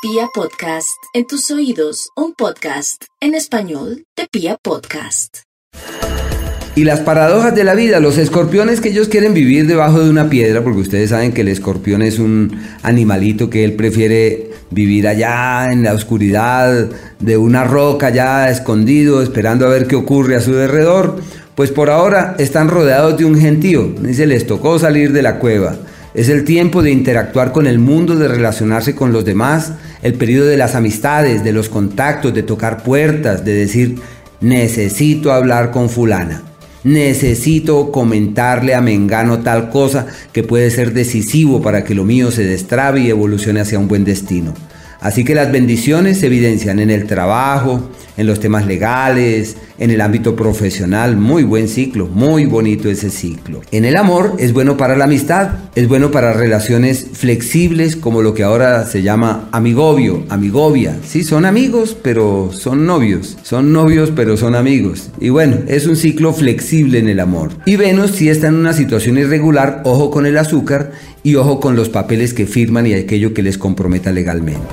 Pia Podcast, en tus oídos, un podcast en español de Pia Podcast. Y las paradojas de la vida, los escorpiones que ellos quieren vivir debajo de una piedra, porque ustedes saben que el escorpión es un animalito que él prefiere vivir allá en la oscuridad de una roca, ya escondido, esperando a ver qué ocurre a su alrededor. Pues por ahora están rodeados de un gentío, y se les tocó salir de la cueva. Es el tiempo de interactuar con el mundo, de relacionarse con los demás, el periodo de las amistades, de los contactos, de tocar puertas, de decir, necesito hablar con fulana, necesito comentarle a Mengano tal cosa que puede ser decisivo para que lo mío se destrabe y evolucione hacia un buen destino. Así que las bendiciones se evidencian en el trabajo, en los temas legales, en el ámbito profesional. Muy buen ciclo, muy bonito ese ciclo. En el amor es bueno para la amistad, es bueno para relaciones flexibles como lo que ahora se llama amigovio, amigovia. Sí, son amigos, pero son novios. Son novios, pero son amigos. Y bueno, es un ciclo flexible en el amor. Y Venus si está en una situación irregular, ojo con el azúcar y ojo con los papeles que firman y aquello que les comprometa legalmente.